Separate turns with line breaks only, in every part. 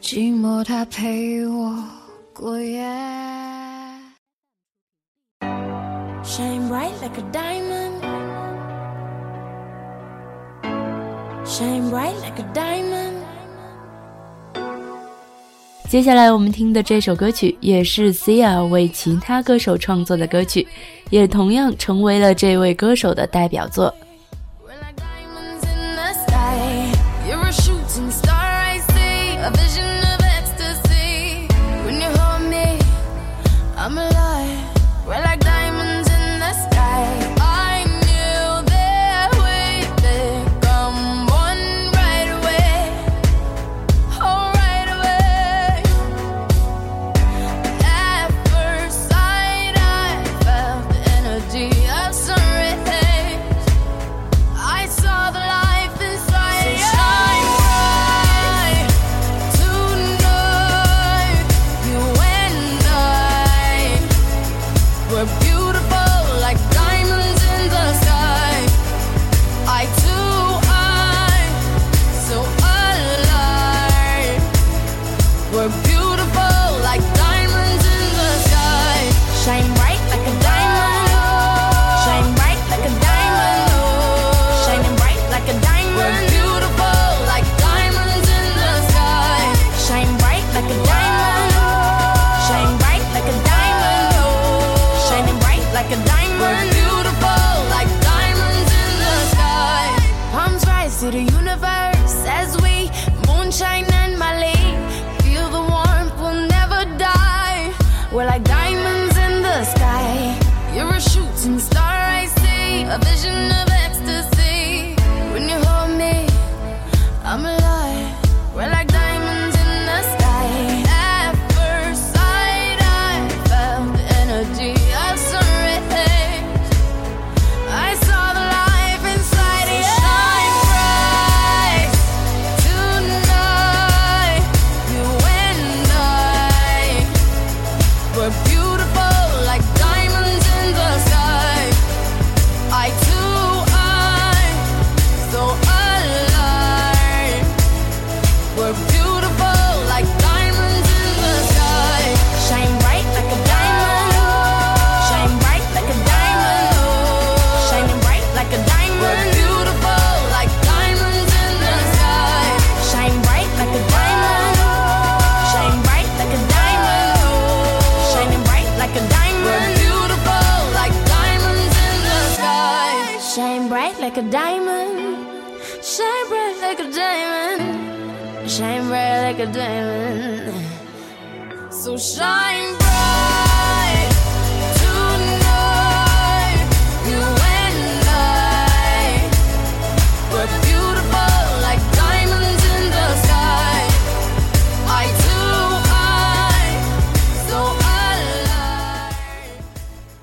寂寞，它陪我过夜。Shine bright like a diamond. Shine bright like a diamond.
接下来我们听的这首歌曲，也是 Sia 为其他歌手创作的歌曲，也同样成为了这位歌手的代表作。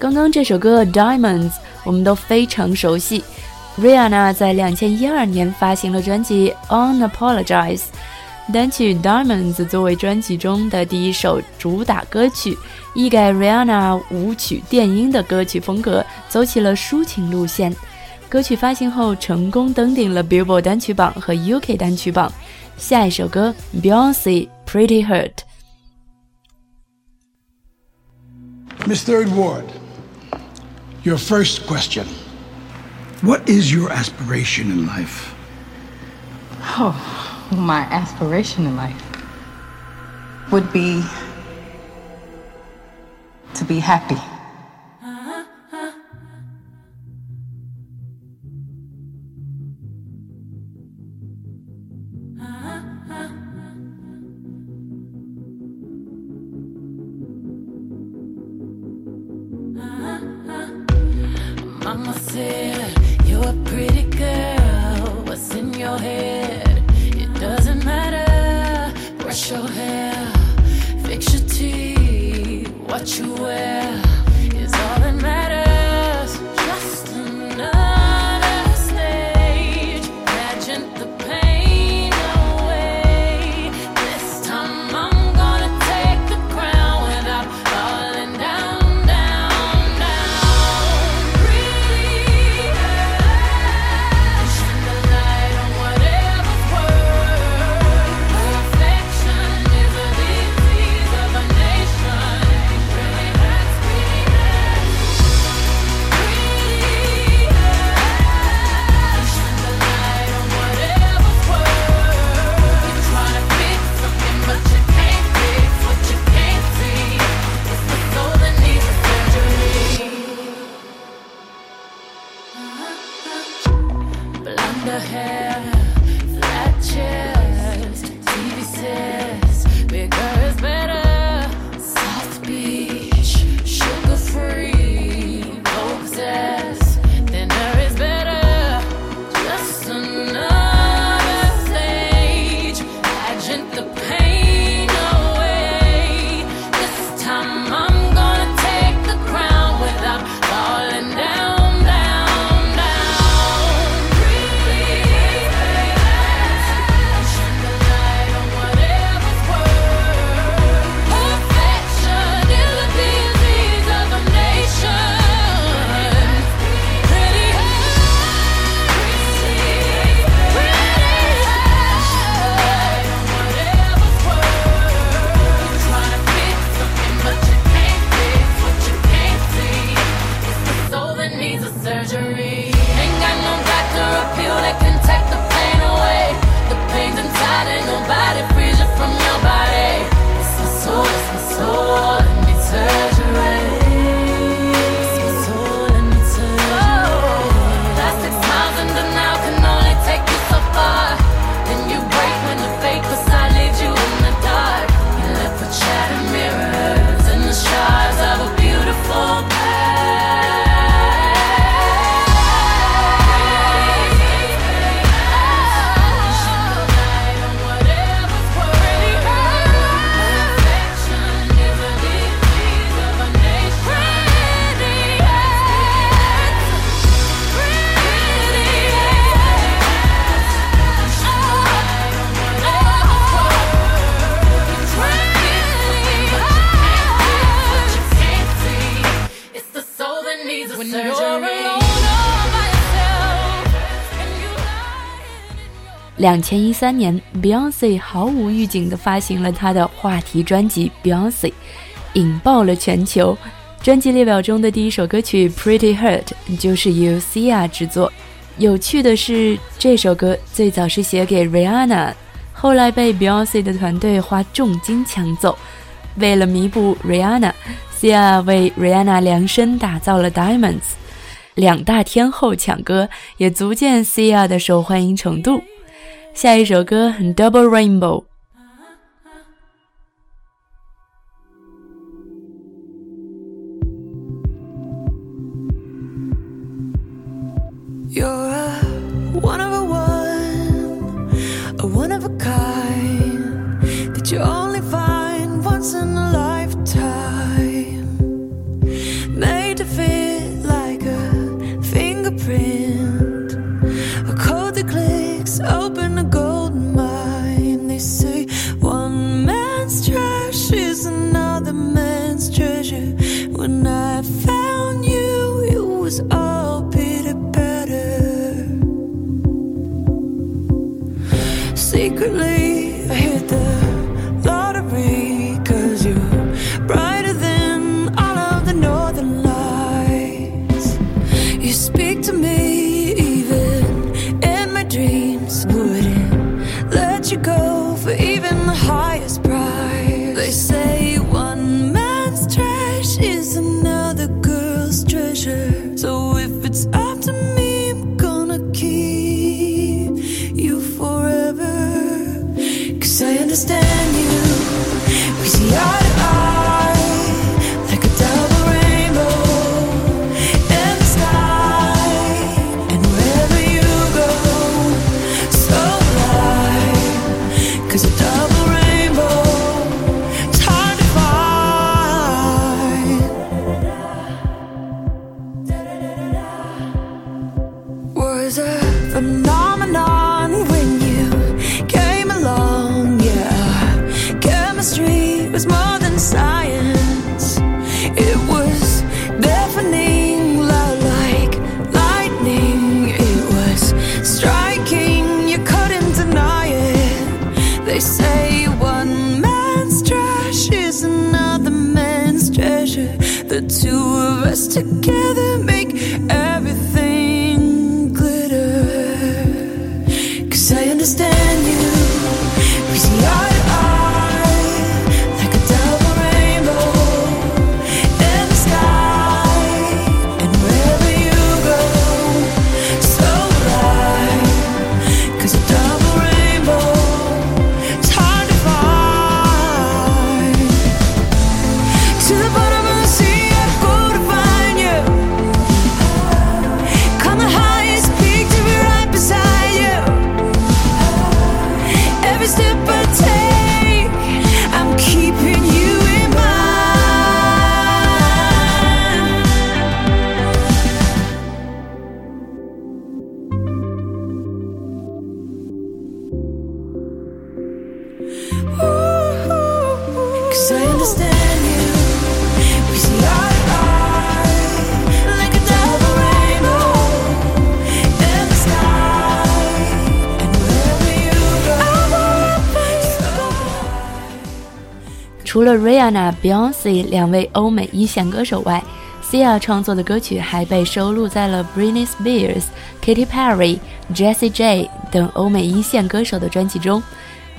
刚刚这首歌《Diamonds》我们都非常熟悉。Rihanna 在两千一二年发行了专辑《Unapologize》，单曲《Diamonds》作为专辑中的第一首主打歌曲，一改 Rihanna 舞曲电音的歌曲风格，走起了抒情路线。歌曲发行后成功登顶了 Billboard 单曲榜和 UK 单曲榜。下一首歌，Beyonce《Pretty Hurt》。
Miss Third Ward. Your first question What is your aspiration in life?
Oh, my aspiration in life would be to be happy.
两千一三年，Beyonce 毫无预警地发行了她的话题专辑《Beyonce》，引爆了全球。专辑列表中的第一首歌曲《Pretty Hurt》就是由 Sia 制作。有趣的是，这首歌最早是写给 Rihanna，后来被 Beyonce 的团队花重金抢走。为了弥补 Rihanna，Sia 为 Rihanna 量身打造了《Diamonds》。两大天后抢歌，也足见 Sia 的受欢迎程度。下一首歌《Double
Rainbow》。You're a one of a one, a one of a kind that you only find once in a lifetime. Made to fit like a fingerprint, a code that clicks open understand you.
除了 Rihanna、Beyonce 两位欧美一线歌手外，Sia 创作的歌曲还被收录在了 Britney Spears、Katy Perry、Jessie J 等欧美一线歌手的专辑中。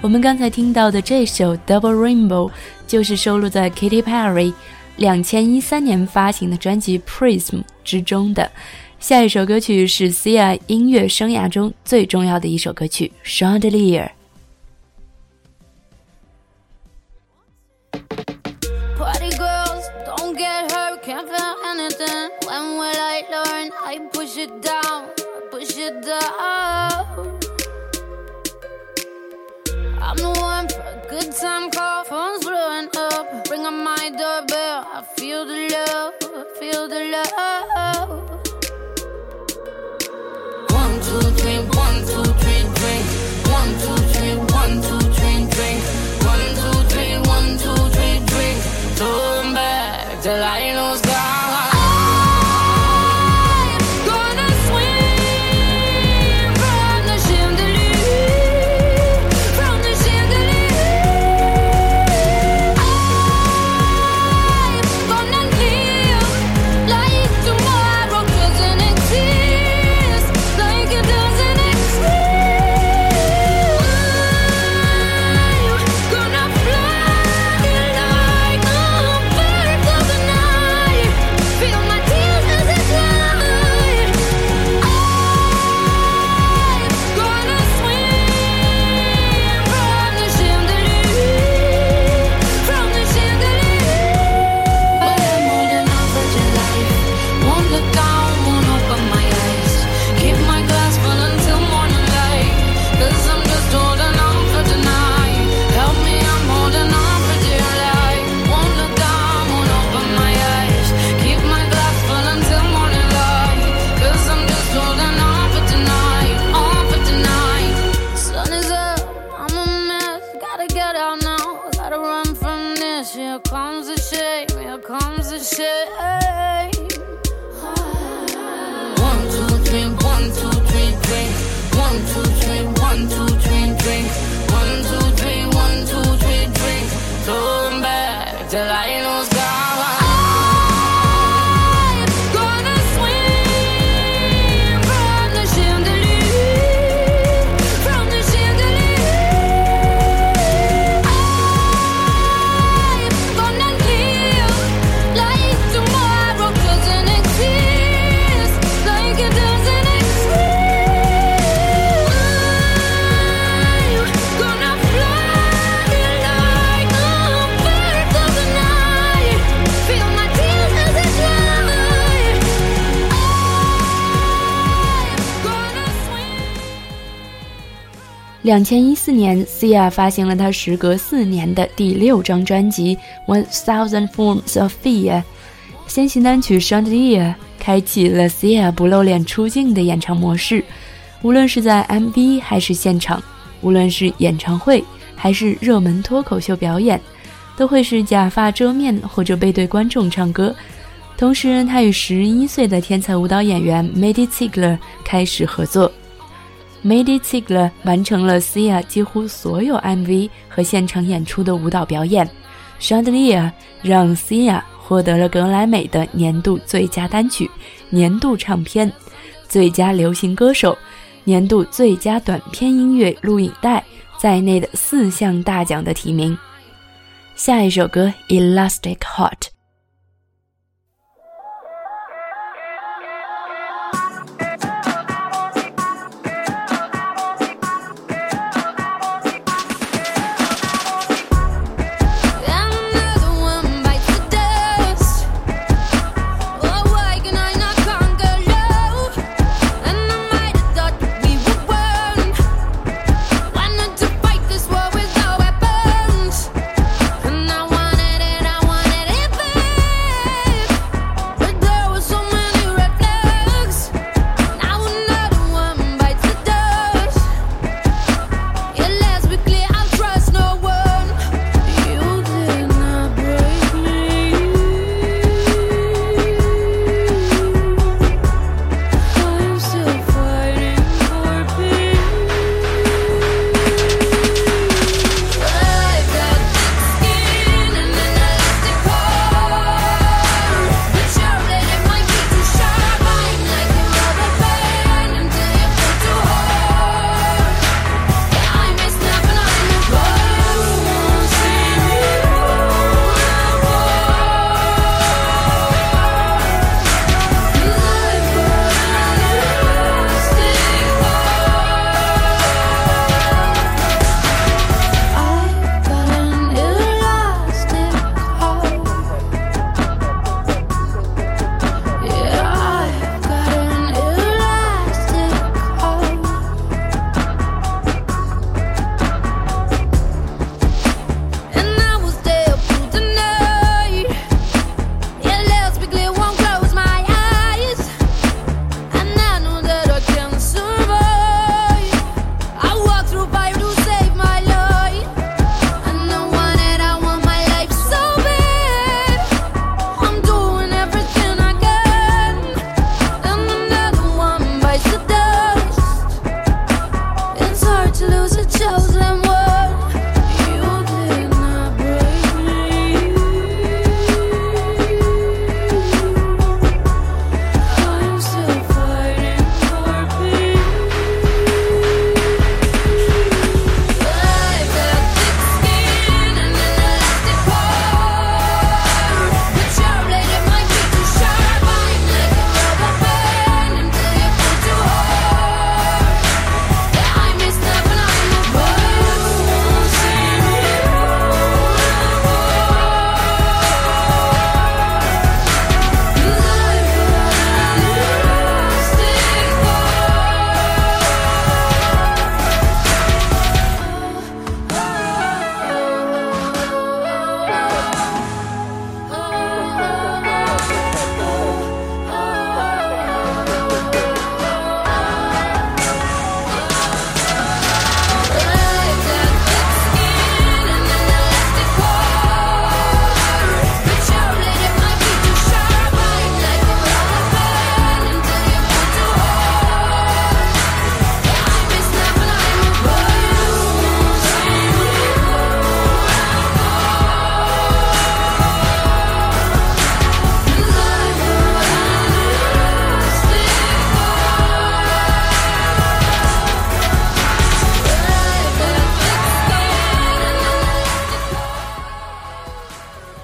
我们刚才听到的这首《Double Rainbow》就是收录在 Katy Perry 两千一三年发行的专辑《Prism》之中的。下一首歌曲是 Sia 音乐生涯中最重要的一首歌曲《Chandelier》。
Party girls, don't get hurt, can't feel anything. When will I learn? I push it down, push it down. Time call, phone's blowing up. Ring on my doorbell, I feel the love, feel the love. One, two, three, one, two, three, drink. One, two, three, one, two, three, drink.
两千一四年，Sia 发行了她时隔四年的第六张专辑《One Thousand Forms of Fear》，先行单曲《Chandelier》开启了 Sia 不露脸出镜的演唱模式。无论是在 MV 还是现场，无论是演唱会还是热门脱口秀表演，都会是假发遮面或者背对观众唱歌。同时，他与十一岁的天才舞蹈演员 Maddie Ziegler 开始合作。Maddie Ziegler 完成了 Sia 几乎所有 MV 和现场演出的舞蹈表演，《Chandelier》让 Sia
获得了格莱美的年度最佳单曲、年度唱片、最佳流行歌手、年度最佳短片音乐录影带在内的四项大奖的提名。下一首歌《Elastic Heart》。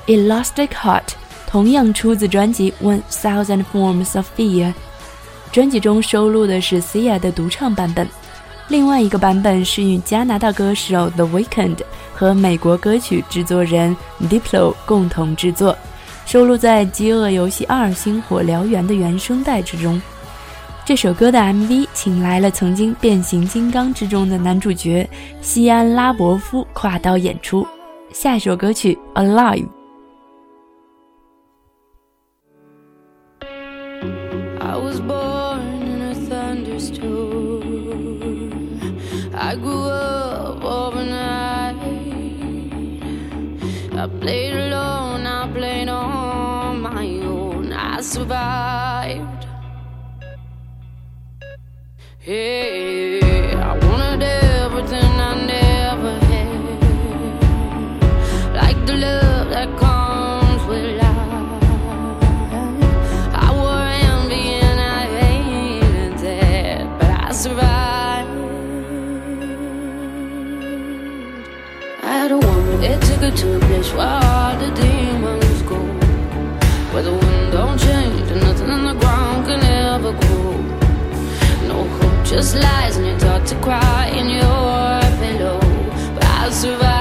Elastic Heart 同样出自专辑《One Thousand Forms of Fear》，专辑中收录的是 Sia 的独唱版本，另外一个版本是与加拿大歌手 The Weeknd 和美国歌曲制作人 Diplo 共同制作，收录在《饥饿游戏二：星火燎原》的原声带之中。这首歌的 MV 请来了曾经《变形金刚》之中的男主角西安拉伯夫跨刀演出。下一首歌曲《Alive》。
I played alone, I played on my own. I survived. Hey,
to a place where the demons go. Where the wind don't change and nothing on the ground can ever grow. No hope just lies and you're taught to cry in your pillow. But I'll survive.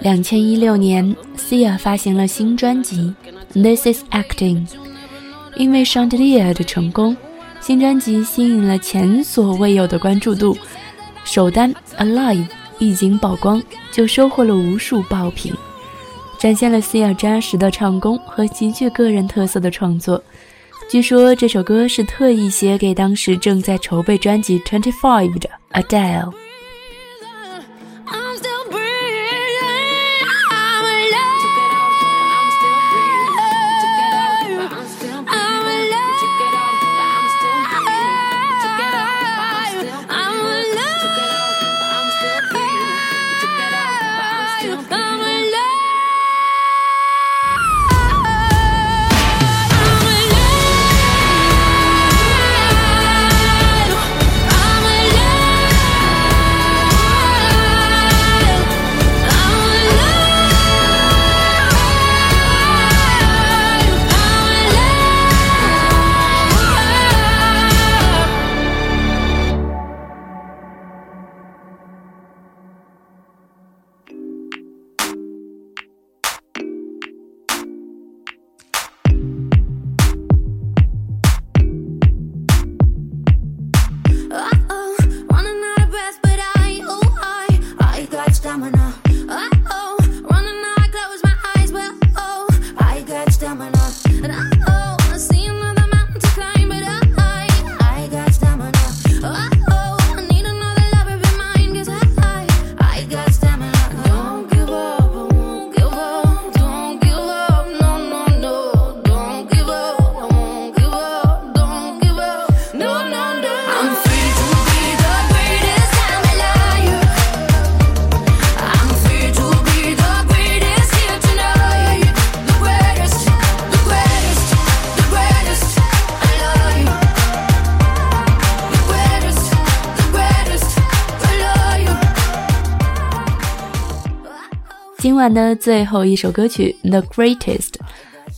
两千一六年，Sia 发行了新专辑《This Is Acting》，因为 Chandelier 的成功，新专辑吸引了前所未有的关注度。首单《Alive》一经曝光，就收获了无数爆品，展现了 Sia 扎实的唱功和极具个人特色的创作。据说这首歌是特意写给当时正在筹备专辑《Twenty Five》的 Adele。晚的最后一首歌曲《The Greatest》，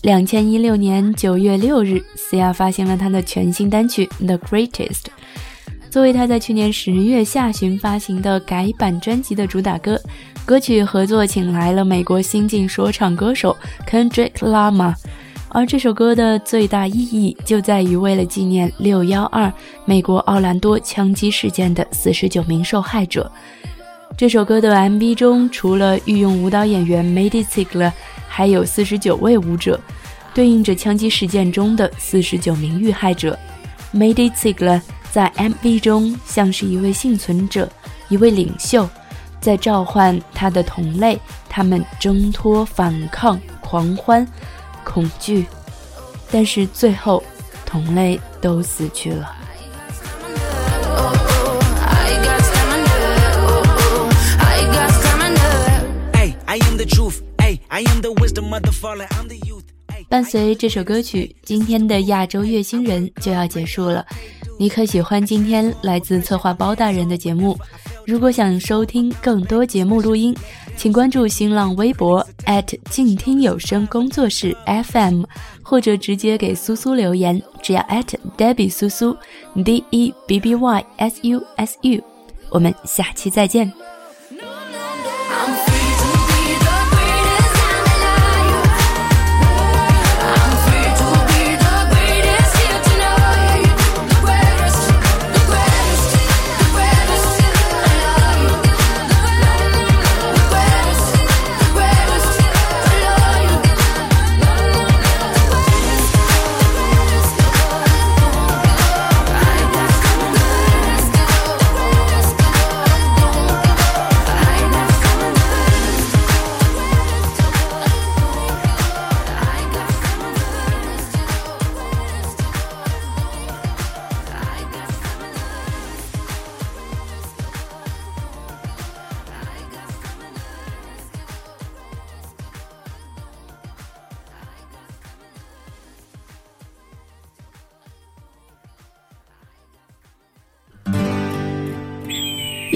两千一六年九月六日，Sia 发行了他的全新单曲《The Greatest》，作为他在去年十月下旬发行的改版专辑的主打歌。歌曲合作请来了美国新晋说唱歌手 Kendrick Lamar，而这首歌的最大意义就在于为了纪念六幺二美国奥兰多枪击事件的四十九名受害者。这首歌的 MV 中，除了御用舞蹈演员 Mady Ziegler，还有四十九位舞者，对应着枪击事件中的四十九名遇害者。Mady Ziegler 在 MV 中像是一位幸存者，一位领袖，在召唤他的同类，他们挣脱、反抗、狂欢、恐惧，但是最后，同类都死去了。伴随这首歌曲，今天的亚洲月星人就要结束了。你可喜欢今天来自策划包大人的节目？如果想收听更多节目录音，请关注新浪微博静听有声工作室 FM，或者直接给苏苏留言，只要 Debbie 苏苏 D E B B Y S U S U。我们下期再见。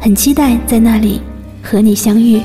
很期待在那里和你相遇。